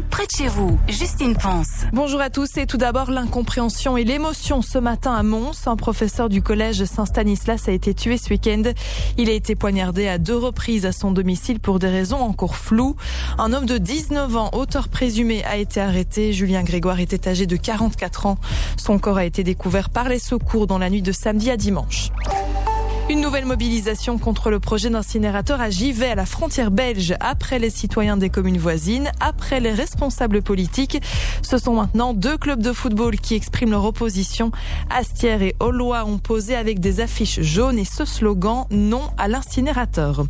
près de chez vous. Justine Pense. Bonjour à tous et tout d'abord l'incompréhension et l'émotion ce matin à Mons. Un professeur du collège Saint-Stanislas a été tué ce week-end. Il a été poignardé à deux reprises à son domicile pour des raisons encore floues. Un homme de 19 ans, auteur présumé, a été arrêté. Julien Grégoire était âgé de 44 ans. Son corps a été découvert par les secours dans la nuit de samedi à dimanche. Une nouvelle mobilisation contre le projet d'incinérateur à Givet, à la frontière belge, après les citoyens des communes voisines, après les responsables politiques. Ce sont maintenant deux clubs de football qui expriment leur opposition. Astière et Aulois ont posé avec des affiches jaunes et ce slogan non à l'incinérateur.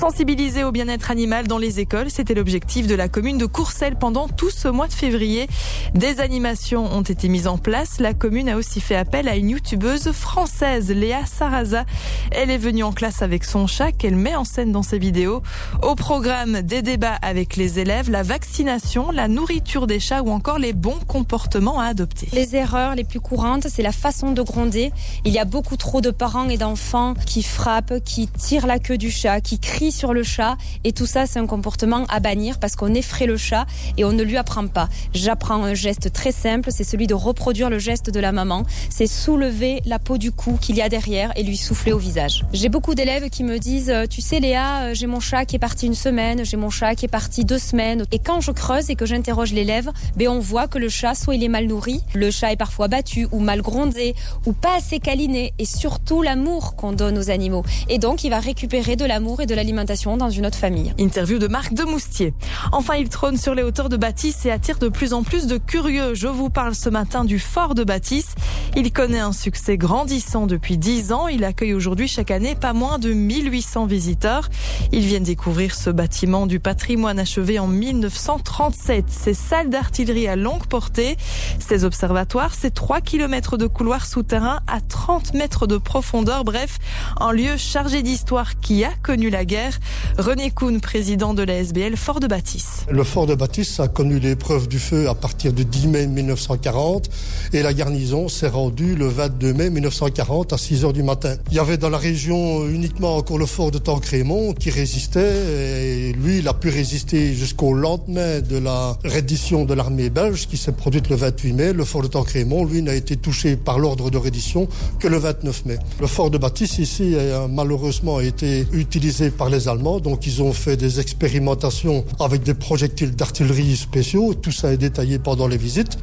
Sensibiliser au bien-être animal dans les écoles, c'était l'objectif de la commune de Courcelles pendant tout ce mois de février. Des animations ont été mises en place. La commune a aussi fait appel à une youtubeuse française, Léa Saraza. Elle est venue en classe avec son chat qu'elle met en scène dans ses vidéos. Au programme, des débats avec les élèves, la vaccination, la nourriture des chats ou encore les bons comportements à adopter. Les erreurs les plus courantes, c'est la façon de gronder. Il y a beaucoup trop de parents et d'enfants qui frappent, qui tirent la queue du chat, qui crient sur le chat. Et tout ça, c'est un comportement à bannir parce qu'on effraie le chat et on ne lui apprend pas. J'apprends un geste très simple, c'est celui de reproduire le geste de la maman. C'est soulever la peau du cou qu'il y a derrière et lui souffler au visage. J'ai beaucoup d'élèves qui me disent, euh, tu sais Léa, euh, j'ai mon chat qui est parti une semaine, j'ai mon chat qui est parti deux semaines. Et quand je creuse et que j'interroge l'élève, ben on voit que le chat, soit il est mal nourri, le chat est parfois battu ou mal grondé ou pas assez câliné et surtout l'amour qu'on donne aux animaux. Et donc il va récupérer de l'amour et de l'alimentation dans une autre famille. Interview de Marc de Moustier. Enfin, il trône sur les hauteurs de Bâtisse et attire de plus en plus de curieux. Je vous parle ce matin du fort de Bâtisse. Il connaît un succès grandissant depuis 10 ans. Il accueille aujourd'hui chaque année pas moins de 1800 visiteurs. Ils viennent découvrir ce bâtiment du patrimoine achevé en 1937. Ces salles d'artillerie à longue portée, ces observatoires, ces 3 km de couloirs souterrains à 30 mètres de profondeur. Bref, un lieu chargé d'histoire qui a connu la guerre. René Kuhn, président de la SBL Fort de Bâtisse. Le fort de Bâtisse a connu l'épreuve du feu à partir du 10 mai 1940 et la garnison s'est le 22 mai 1940 à 6 heures du matin. Il y avait dans la région uniquement encore le fort de Tancrémont qui résistait et lui il a pu résister jusqu'au lendemain de la reddition de l'armée belge qui s'est produite le 28 mai. Le fort de Tancrémont lui n'a été touché par l'ordre de reddition que le 29 mai. Le fort de Bâtisse ici a malheureusement été utilisé par les Allemands donc ils ont fait des expérimentations avec des projectiles d'artillerie spéciaux. Tout ça est détaillé pendant les visites.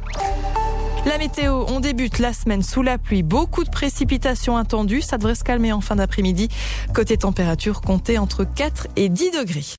La météo, on débute la semaine sous la pluie. Beaucoup de précipitations attendues. Ça devrait se calmer en fin d'après-midi. Côté température, comptez entre 4 et 10 degrés.